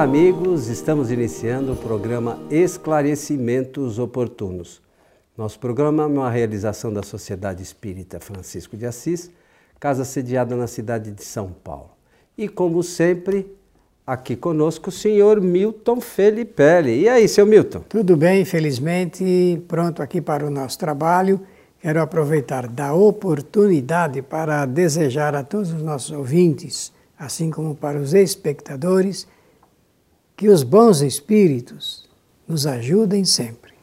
Olá, amigos. Estamos iniciando o programa Esclarecimentos Oportunos. Nosso programa é uma realização da Sociedade Espírita Francisco de Assis, casa sediada na cidade de São Paulo. E, como sempre, aqui conosco o senhor Milton Felipelli. E aí, seu Milton? Tudo bem, felizmente, pronto aqui para o nosso trabalho. Quero aproveitar da oportunidade para desejar a todos os nossos ouvintes, assim como para os espectadores, que os bons espíritos nos ajudem sempre.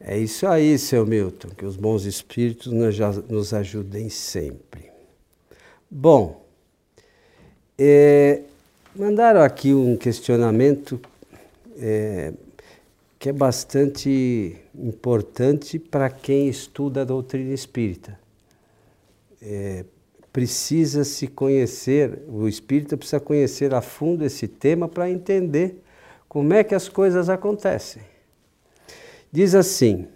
É isso aí, seu Milton, que os bons espíritos nos ajudem sempre. Bom, é, mandaram aqui um questionamento é, que é bastante importante para quem estuda a doutrina espírita. É, precisa se conhecer, o espírita precisa conhecer a fundo esse tema para entender como é que as coisas acontecem. Diz assim: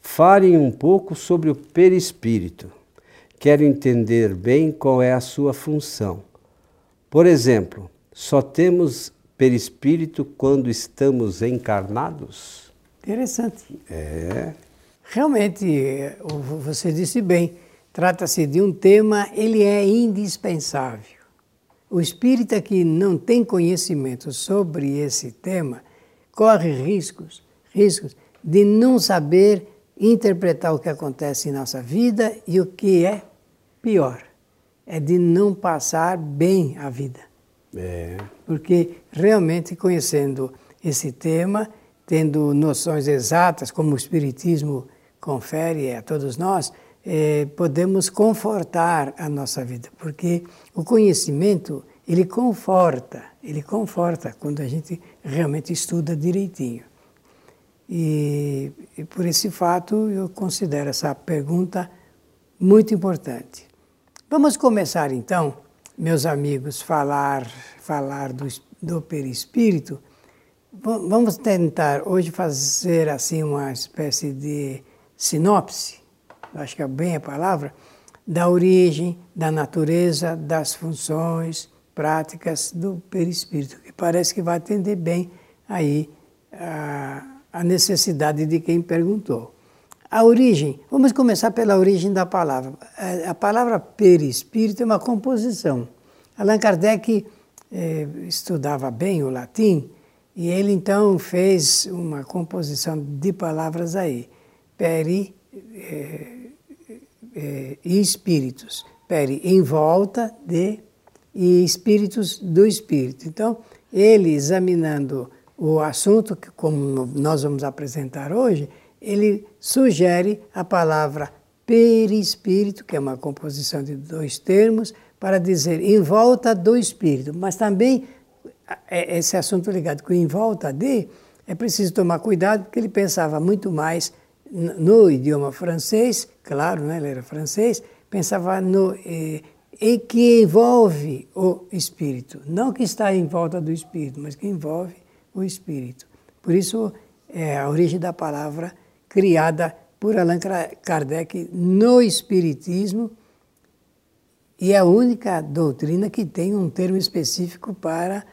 falem um pouco sobre o perispírito. Quero entender bem qual é a sua função. Por exemplo, só temos perispírito quando estamos encarnados? Interessante. É. Realmente, você disse bem, trata-se de um tema, ele é indispensável. O espírita que não tem conhecimento sobre esse tema corre riscos, riscos de não saber interpretar o que acontece em nossa vida e o que é pior, é de não passar bem a vida. É. Porque realmente conhecendo esse tema, tendo noções exatas, como o Espiritismo confere a todos nós, é, podemos confortar a nossa vida, porque o conhecimento ele conforta, ele conforta quando a gente realmente estuda direitinho. E, e por esse fato eu considero essa pergunta muito importante. Vamos começar então, meus amigos, falar falar do, do perispírito. Vamos tentar hoje fazer assim uma espécie de sinopse acho que é bem a palavra, da origem, da natureza, das funções práticas do perispírito, que parece que vai atender bem aí a, a necessidade de quem perguntou. A origem, vamos começar pela origem da palavra. A palavra perispírito é uma composição. Allan Kardec eh, estudava bem o latim e ele então fez uma composição de palavras aí. Peri, eh, é, e espíritos. Pere, em volta de e espíritos do espírito. Então, ele examinando o assunto, que como nós vamos apresentar hoje, ele sugere a palavra perispírito, que é uma composição de dois termos, para dizer em volta do espírito. Mas também é, esse assunto ligado com em volta de, é preciso tomar cuidado, porque ele pensava muito mais no idioma francês, claro, né, ele era francês, pensava no eh, em que envolve o espírito, não que está em volta do espírito, mas que envolve o espírito. Por isso é a origem da palavra criada por Allan Kardec no espiritismo e é a única doutrina que tem um termo específico para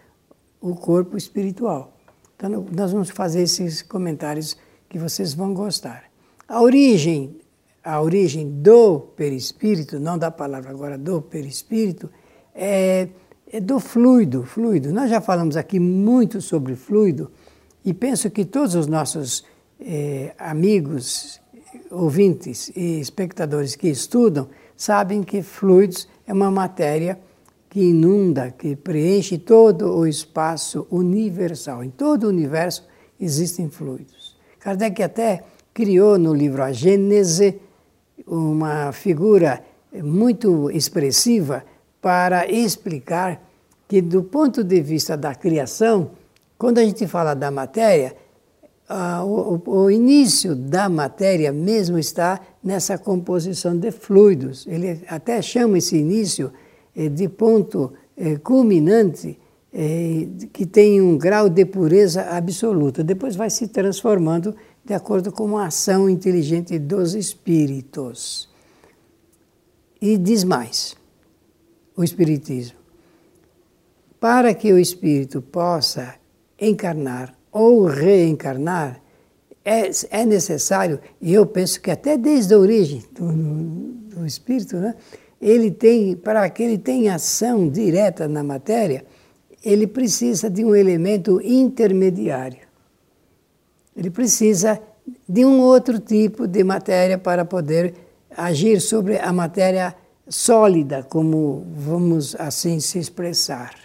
o corpo espiritual. Então nós vamos fazer esses comentários que vocês vão gostar. A origem, a origem do perispírito, não da palavra agora do perispírito, é, é do fluido, fluido. Nós já falamos aqui muito sobre fluido e penso que todos os nossos eh, amigos, ouvintes e espectadores que estudam sabem que fluidos é uma matéria que inunda, que preenche todo o espaço universal. Em todo o universo existem fluidos. Kardec até criou no livro A Gênese uma figura muito expressiva para explicar que, do ponto de vista da criação, quando a gente fala da matéria, o, início da matéria mesmo está nessa composição de fluidos. Ele até chama esse início eh, de ponto eh, culminante eh, que tem um grau de pureza absoluta. Depois vai se transformando de acordo com uma ação inteligente dos espíritos. E diz mais: o Espiritismo. Para que o espírito possa encarnar ou reencarnar, é, é necessário, e eu penso que até desde a origem do, do espírito, né, ele tem, para que ele tenha ação direta na matéria, ele precisa de um elemento intermediário. Ele precisa de um outro tipo de matéria para poder agir sobre a matéria sólida, como vamos assim se expressar.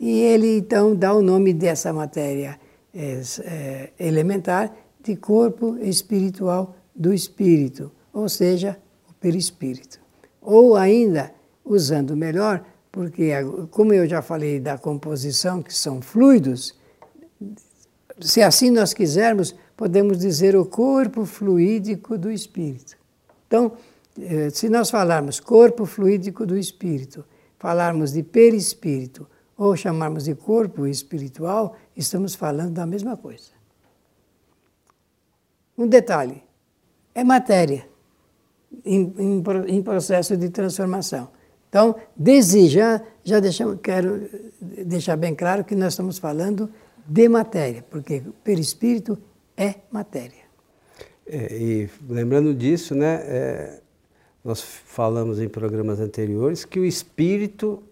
E ele então dá o nome dessa matéria é, é, elementar de corpo espiritual do espírito, ou seja, o perispírito. Ou ainda, usando melhor, porque como eu já falei da composição, que são fluidos, se assim nós quisermos, podemos dizer o corpo fluídico do espírito. Então, eh, se nós falarmos corpo fluídico do espírito, falarmos de perispírito ou chamarmos de corpo espiritual, estamos falando da mesma coisa. Um detalhe: é matéria em, em, em processo de transformação. Então, desde já, já deixamos, quero deixar bem claro que nós estamos falando de matéria, porque perispírito é matéria. É, e lembrando disso, né, é, nós falamos em programas anteriores que o espírito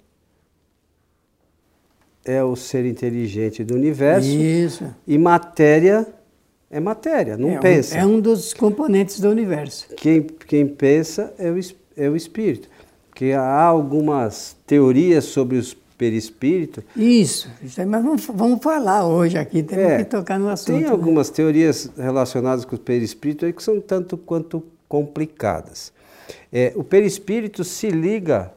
é o ser inteligente do universo Isso. e matéria é matéria, não é pensa. Um, é um dos componentes do universo. Quem, quem pensa é o, é o espírito. Porque há algumas teorias sobre os perispírito. Isso, mas vamos, vamos falar hoje aqui, temos é, que tocar no assunto. Tem né? algumas né? teorias relacionadas com o perispírito aí que são tanto quanto complicadas. É, o perispírito se liga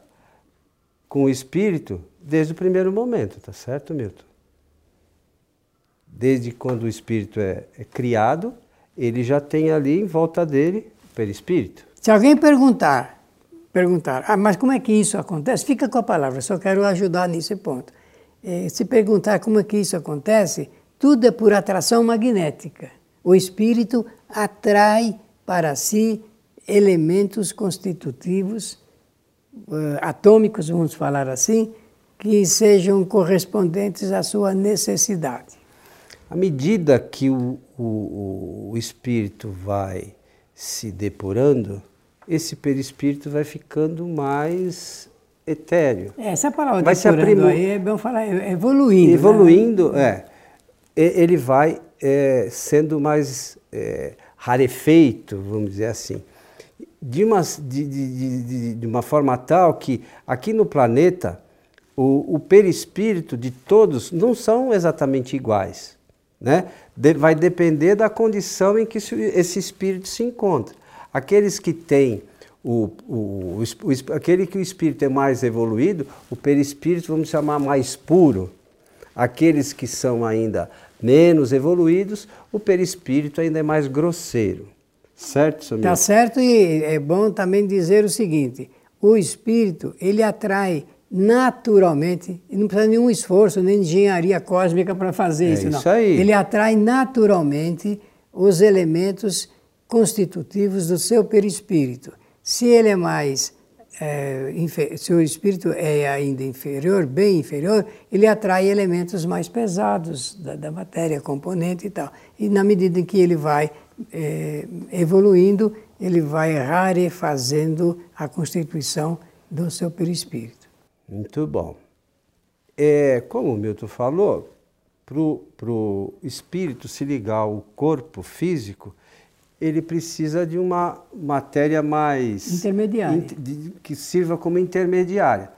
com o espírito desde o primeiro momento, tá certo, Milton? desde quando o espírito é, é criado, ele já tem ali em volta dele o perispírito. Se alguém perguntar, perguntar, ah, mas como é que isso acontece? Fica com a palavra, só quero ajudar nesse ponto. É, se perguntar como é que isso acontece, tudo é por atração magnética. O espírito atrai para si elementos constitutivos, uh, atômicos, vamos falar assim, que sejam correspondentes à sua necessidade. À medida que o, o, o espírito vai se depurando, esse perispírito vai ficando mais etéreo. É, essa palavra vai se aprimor... aí é bom falar, é evoluindo. Né? Evoluindo, né? é. Ele vai é, sendo mais é, rarefeito, vamos dizer assim. De uma, de, de, de, de uma forma tal que aqui no planeta o, o perispírito de todos não são exatamente iguais. Né? Vai depender da condição em que esse espírito se encontra. Aqueles que têm o, o, o, aquele que o espírito é mais evoluído, o perispírito vamos chamar mais puro. Aqueles que são ainda menos evoluídos, o perispírito ainda é mais grosseiro. Certo, Samir? Tá certo e é bom também dizer o seguinte, o espírito, ele atrai naturalmente, e não precisa de nenhum esforço, nem engenharia cósmica para fazer é isso, não. Isso aí. Ele atrai naturalmente os elementos constitutivos do seu perispírito. Se ele é mais, é, se o espírito é ainda inferior, bem inferior, ele atrai elementos mais pesados da, da matéria, componente e tal. E na medida em que ele vai é, evoluindo, ele vai rarefazendo a constituição do seu perispírito. Muito bom. É, como o Milton falou, para o espírito se ligar ao corpo físico, ele precisa de uma matéria mais. Intermediária. de, que sirva como intermediária.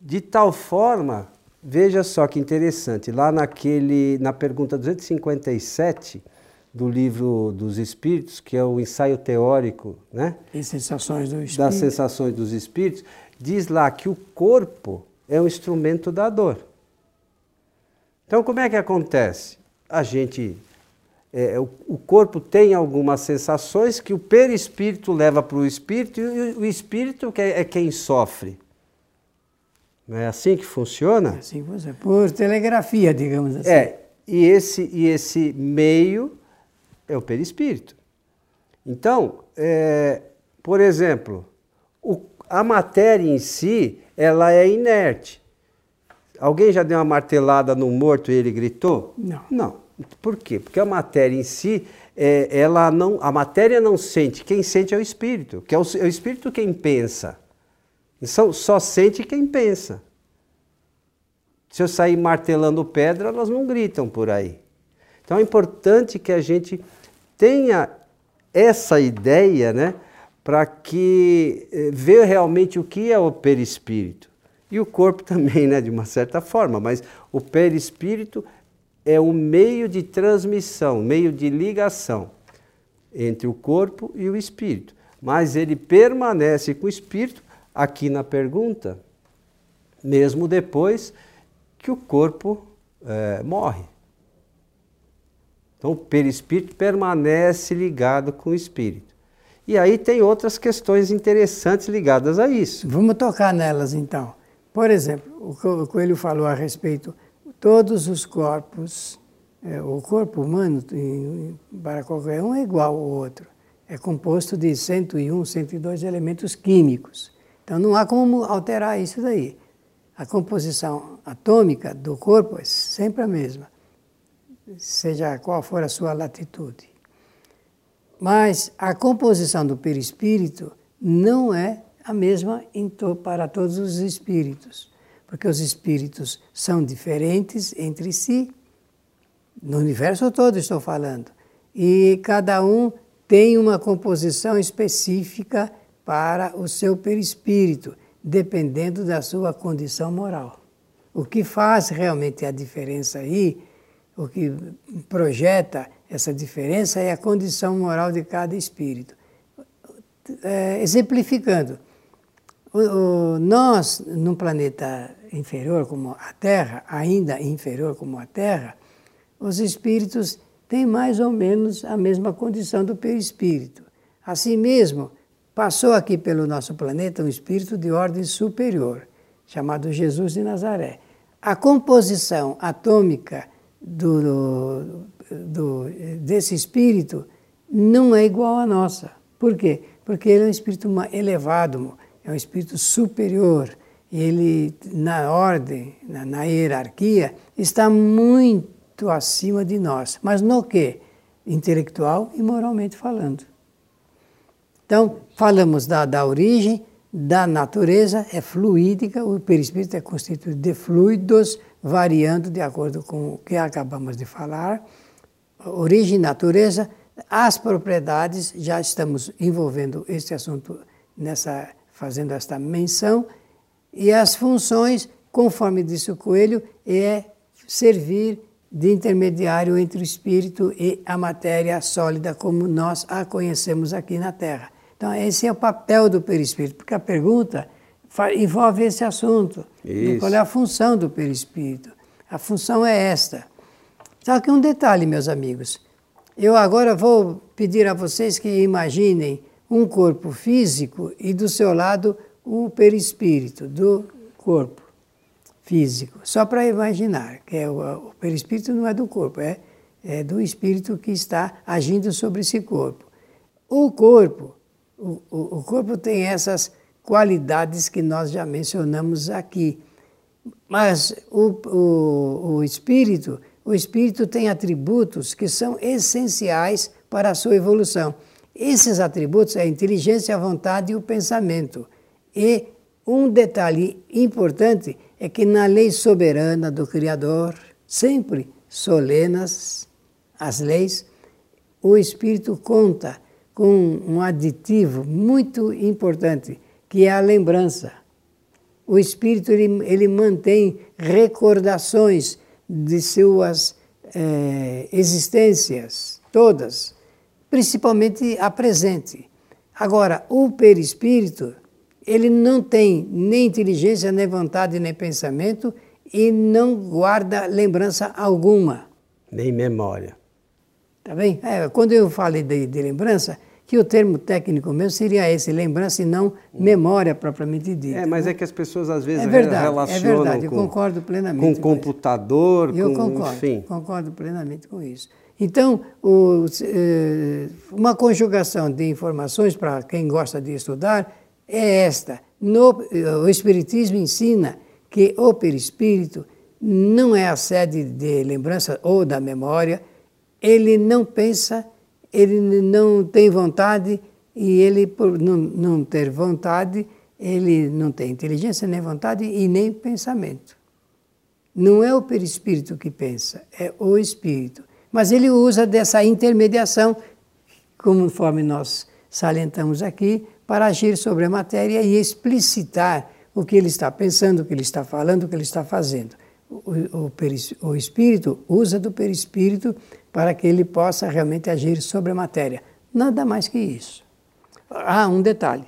De tal forma, veja só que interessante, lá naquele, na pergunta 257 do livro dos Espíritos, que é o ensaio teórico né? Sensações das sensações dos espíritos, diz lá que o corpo é um instrumento da dor. Então, como é que acontece? A gente. É, o, o, corpo tem algumas sensações que o perispírito leva para o espírito e o, o espírito que é, é, quem sofre. Não é assim que funciona? É assim funciona. Por telegrafia, digamos assim. É, e esse, e esse meio é o perispírito. Então, é, por exemplo, o a matéria em si, ela é inerte. Alguém já deu uma martelada no morto e ele gritou? Não. Não. Por quê? Porque a matéria em si, é, ela não, a matéria não sente. Quem sente é o espírito, que é o, é o espírito quem pensa. Só, só sente quem pensa. Se eu sair martelando pedra, elas não gritam por aí. Então é importante que a gente tenha essa ideia, né, para que eh, ver realmente o que é o perispírito. E o corpo também, né, de uma certa forma, mas o perispírito é o meio de transmissão, meio de ligação entre o corpo e o espírito. Mas ele permanece com o espírito aqui na pergunta, mesmo depois que o corpo é, morre. Então o perispírito permanece ligado com o espírito. E aí tem outras questões interessantes ligadas a isso. Vamos tocar nelas então. Por exemplo, o Coelho falou a respeito, todos os corpos, é, o corpo humano para qualquer um é igual ao outro. É composto de 101, 102 elementos químicos. Então não há como alterar isso daí. A composição atômica do corpo é sempre a mesma, seja qual for a sua latitude. Mas a composição do perispírito não é a mesma para todos os espíritos, porque os espíritos são diferentes entre si, no universo todo estou falando, e cada um tem uma composição específica para o seu perispírito, dependendo da sua condição moral. O que faz realmente a diferença aí, o que projeta essa diferença é a condição moral de cada espírito. É, exemplificando, o, o, nós, num planeta inferior como a Terra, ainda inferior como a Terra, os espíritos têm mais ou menos a mesma condição do perispírito. Assim mesmo, passou aqui pelo nosso planeta um espírito de ordem superior, chamado Jesus de Nazaré. A composição atômica do, do, desse espírito não é igual à nossa. Por quê? Porque ele é um espírito elevado, é um espírito superior. Ele, na ordem, na, na hierarquia, está muito acima de nós. Mas no que? Intelectual e moralmente falando. Então, falamos da, da origem, da natureza, é fluídica, o perispírito é constituído de fluidos, variando de acordo com o que acabamos de falar. Origem, natureza, as propriedades, já estamos envolvendo este assunto nessa, fazendo esta menção, e as funções, conforme disse o Coelho, é servir de intermediário entre o espírito e a matéria sólida como nós a conhecemos aqui na Terra. Então, esse é o papel do perispírito, porque a pergunta envolve esse assunto. Isso. Qual é a função do perispírito? A função é esta. Só que um detalhe, meus amigos. Eu agora vou pedir a vocês que imaginem um corpo físico e do seu lado o perispírito do corpo físico. Só para imaginar, que é o, o perispírito não é do corpo, é, é do espírito que está agindo sobre esse corpo. O corpo o, o, corpo tem essas qualidades que nós já mencionamos aqui. Mas o, o, o espírito, o espírito tem atributos que são essenciais para a sua evolução. Esses atributos é a inteligência, a vontade e o pensamento. E um detalhe importante é que na lei soberana do Criador, sempre solenas as leis, o espírito conta com um aditivo muito importante, que é a lembrança. O espírito ele, ele mantém recordações de suas é, existências, todas, principalmente a presente. Agora, o perispírito, ele não tem nem inteligência, nem vontade, nem pensamento e não guarda lembrança alguma. Nem memória. Tá bem? É, quando eu falei de, de lembrança, que o termo técnico mesmo seria esse, lembrança e não memória propriamente dita. É, mas né? é que as pessoas às vezes é verdade, relacionam é verdade, eu com, concordo plenamente com computador, eu com, concordo, enfim. concordo plenamente com isso. Então, o, eh, uma conjugação de informações para quem gosta de estudar é esta. No, o Espiritismo ensina que o perispírito não é a sede de lembrança ou da memória, ele não pensa, ele não tem vontade e ele, por não, não ter vontade, ele não tem inteligência, nem vontade e nem pensamento. Não é o perispírito que pensa, é o espírito. Mas ele usa dessa intermediação, conforme nós salientamos aqui, para agir sobre a matéria e explicitar o que ele está pensando, o que ele está falando, o que ele está fazendo. O, o, o espírito usa do perispírito para que ele possa realmente agir sobre a matéria. Nada mais que isso. Ah, um detalhe.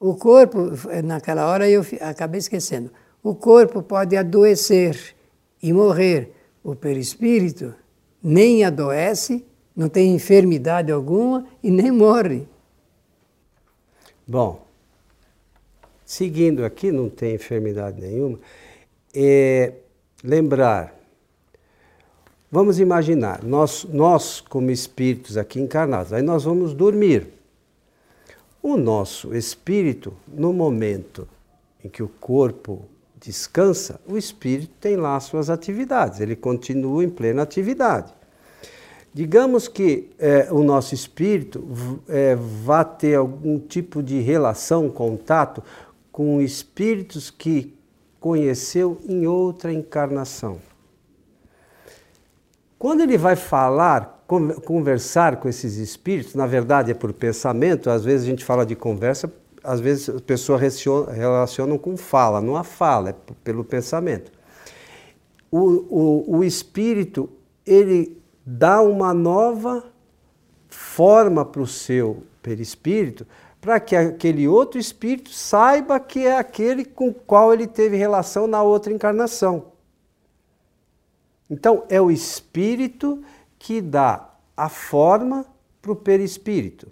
O corpo, naquela hora eu acabei esquecendo, o corpo pode adoecer e morrer. O perispírito nem adoece, não tem enfermidade alguma e nem morre. Bom, seguindo aqui, não tem enfermidade nenhuma, é lembrar, vamos imaginar, nós, nós como espíritos aqui encarnados, aí nós vamos dormir. O nosso espírito, no momento em que o corpo descansa, o espírito tem lá suas atividades, ele continua em plena atividade. Digamos que é, o nosso espírito é, vá ter algum tipo de relação, contato com espíritos que conheceu em outra encarnação. Quando ele vai falar conversar com esses espíritos, na verdade é por pensamento, às vezes a gente fala de conversa, às vezes as pessoas relacionam com fala, não a fala, é pelo pensamento. O, o, o espírito, ele dá uma nova forma para o seu perispírito, para que aquele outro espírito saiba que é aquele com o qual ele teve relação na outra encarnação. Então, é o espírito que dá a forma para o perispírito.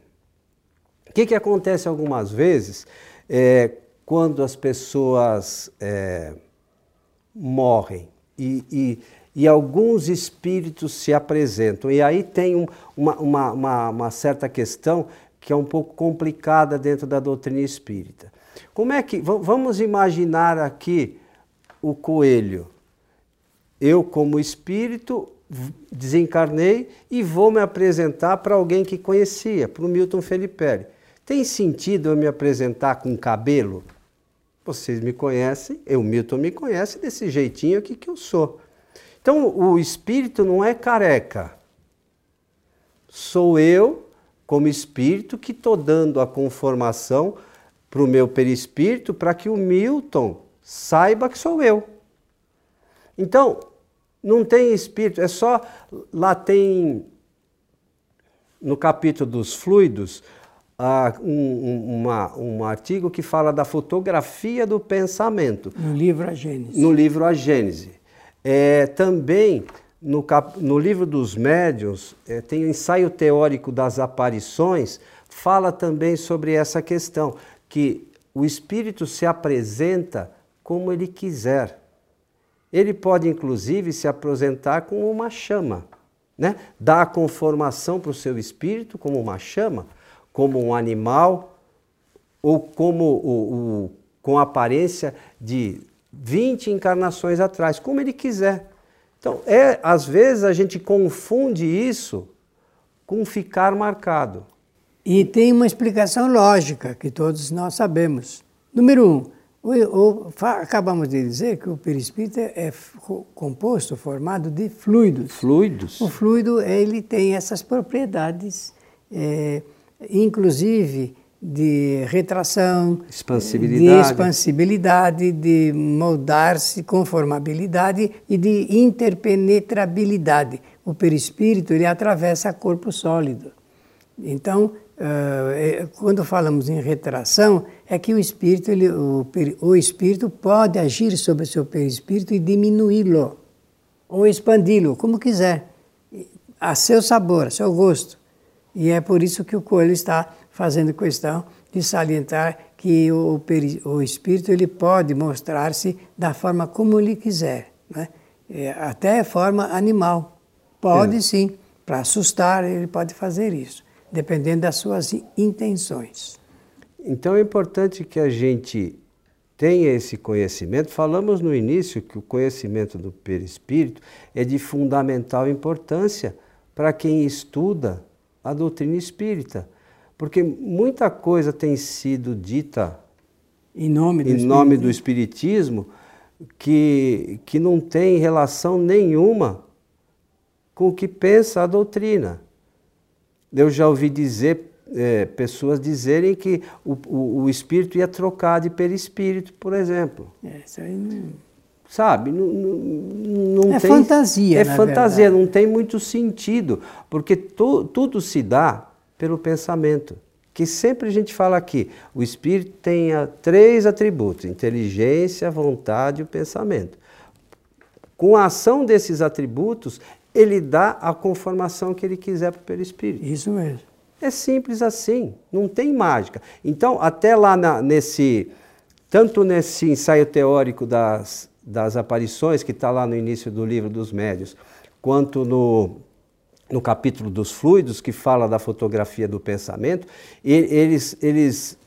O que, que acontece algumas vezes é, quando as pessoas é, morrem e, e, e, alguns espíritos se apresentam? E aí tem um, uma, uma, uma, uma certa questão que é um pouco complicada dentro da doutrina espírita. Como é que. Vamos imaginar aqui o coelho. Eu, como espírito, desencarnei e vou me apresentar para alguém que conhecia, para o Milton Felipe. Tem sentido eu me apresentar com cabelo? Vocês me conhecem, eu, Milton, me conhece desse jeitinho aqui que eu sou. Então, o espírito não é careca. Sou eu, como espírito, que estou dando a conformação para o meu perispírito para que o Milton saiba que sou eu. Então, não tem espírito, é só. Lá tem, no capítulo dos fluidos, uh, um, uma, um artigo que fala da fotografia do pensamento. No livro A Gênese. No livro A Gênese. É, também, no, cap, no livro dos médiuns, é, tem o ensaio teórico das aparições, fala também sobre essa questão, que o espírito se apresenta como ele quiser. Ele pode, inclusive, se apresentar como uma chama, né? dar a conformação para o seu espírito como uma chama, como um animal, ou como o, o, com a aparência de 20 encarnações atrás, como ele quiser. Então, é, às vezes a gente confunde isso com ficar marcado. E tem uma explicação lógica que todos nós sabemos. Número um, o, o, acabamos de dizer que o perispírito é composto, formado de fluidos. Fluidos. O fluido ele tem essas propriedades, é, inclusive de retração, expansibilidade. de expansibilidade, de moldar-se, conformabilidade e de interpenetrabilidade. O perispírito ele atravessa corpo sólido. Então, uh, quando falamos em retração, é que o espírito, ele, o, o espírito pode agir sobre o seu perispírito e diminuí-lo, ou expandi-lo, como quiser, a seu sabor, a seu gosto. E é por isso que o Coelho está fazendo questão de salientar que o, o espírito ele pode mostrar-se da forma como ele quiser, né? É, até forma animal. Pode é. sim, para assustar, ele pode fazer isso dependendo das suas intenções. Então é importante que a gente tenha esse conhecimento, falamos no início que o conhecimento do perispírito é de fundamental importância para quem estuda a doutrina espírita, porque muita coisa tem sido dita em nome do, em nome do espiritismo que, que não tem relação nenhuma com o que pensa a doutrina. Eu já ouvi dizer é, pessoas dizerem que o, o, o, espírito ia trocar de perispírito, por exemplo. É, isso aí não... Sabe? Não, não, não é tem, fantasia. É fantasia, verdade. não tem muito sentido, porque tu, tudo se dá pelo pensamento. Que sempre a gente fala aqui, o espírito tem três atributos: inteligência, vontade e o pensamento. Com a ação desses atributos, ele dá a conformação que ele quiser para o perispírito. Isso mesmo. É simples assim, não tem mágica. Então, até lá na, nesse, tanto nesse ensaio teórico das, das aparições, que está lá no início do livro dos médios, quanto no, no capítulo dos fluidos, que fala da fotografia do pensamento, eles, eles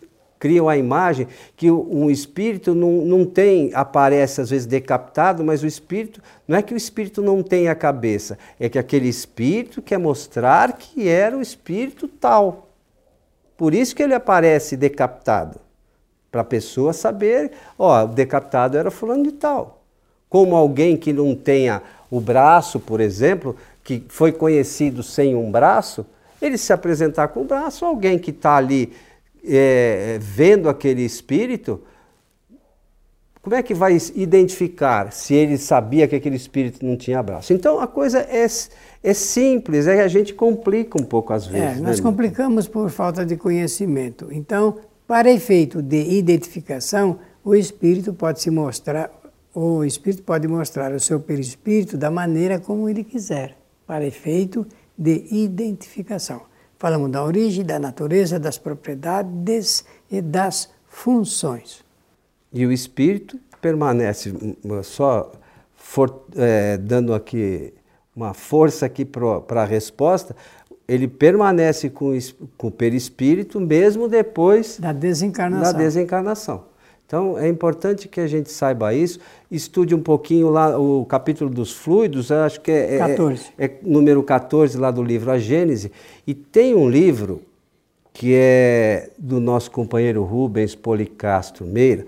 criam a imagem que um espírito não, não tem, aparece às vezes decapitado, mas o espírito, não é que o espírito não tem a cabeça, é que aquele espírito quer mostrar que era o espírito tal. Por isso que ele aparece decapitado, para a pessoa saber, ó, o decapitado era fulano de tal. Como alguém que não tenha o braço, por exemplo, que foi conhecido sem um braço, ele se apresentar com o braço, alguém que está ali é, vendo aquele espírito, como é que vai identificar se ele sabia que aquele espírito não tinha braço? Então a coisa é, é simples, é que a gente complica um pouco às vezes. É, nós né? complicamos por falta de conhecimento. Então, para efeito de identificação, o espírito pode se mostrar, o espírito pode mostrar o seu perispírito da maneira como ele quiser, para efeito de identificação. Falamos da origem, da natureza, das propriedades e das funções. E o espírito permanece só for, é, dando aqui uma força aqui para a resposta, ele permanece com, com o perispírito mesmo depois da desencarnação. Da desencarnação. Então é importante que a gente saiba isso, estude um pouquinho lá o capítulo dos fluidos, acho que é, 14. É, é, número 14 lá do livro A Gênese, e tem um livro que é do nosso companheiro Rubens Policastro Meira,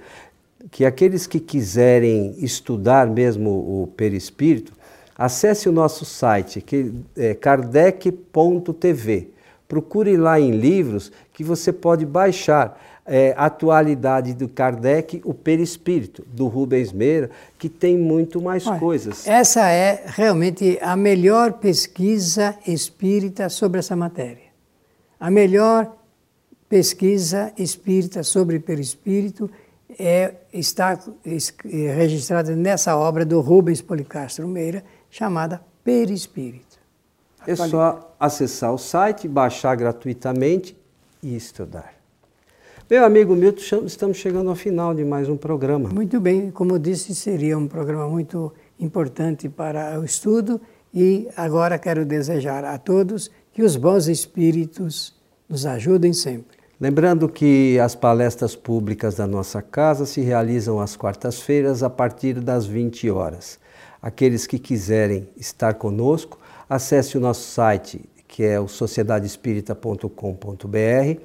que aqueles que quiserem estudar mesmo o perispírito, acesse o nosso site, que é kardec.tv. Procure lá em livros que você pode baixar é, atualidade do Kardec, o perispírito, do Rubens Meira, que tem muito mais Olha, coisas. Essa é realmente a melhor pesquisa espírita sobre essa matéria. A melhor pesquisa espírita sobre perispírito é, está registrada nessa obra do Rubens Policastro Meira, chamada Perispírito. É só acessar o site, baixar gratuitamente e estudar. Meu amigo Milton, estamos chegando ao final de mais um programa. Muito bem, como eu disse, seria um programa muito importante para o estudo e agora quero desejar a todos que os bons espíritos nos ajudem sempre. Lembrando que as palestras públicas da nossa casa se realizam às quartas-feiras a partir das 20 horas. Aqueles que quiserem estar conosco, acesse o nosso site, que é o sociedadespírita.com.br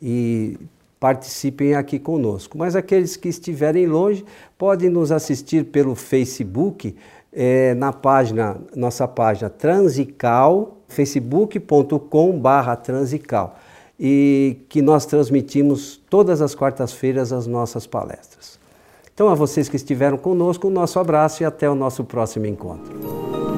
e participem aqui conosco. Mas aqueles que estiverem longe podem nos assistir pelo Facebook, é, na página, nossa página Transical, facebook.com/barra Transical, e que nós transmitimos todas as quartas-feiras as nossas palestras. Então, a vocês que estiveram conosco, o nosso abraço e até o nosso próximo encontro.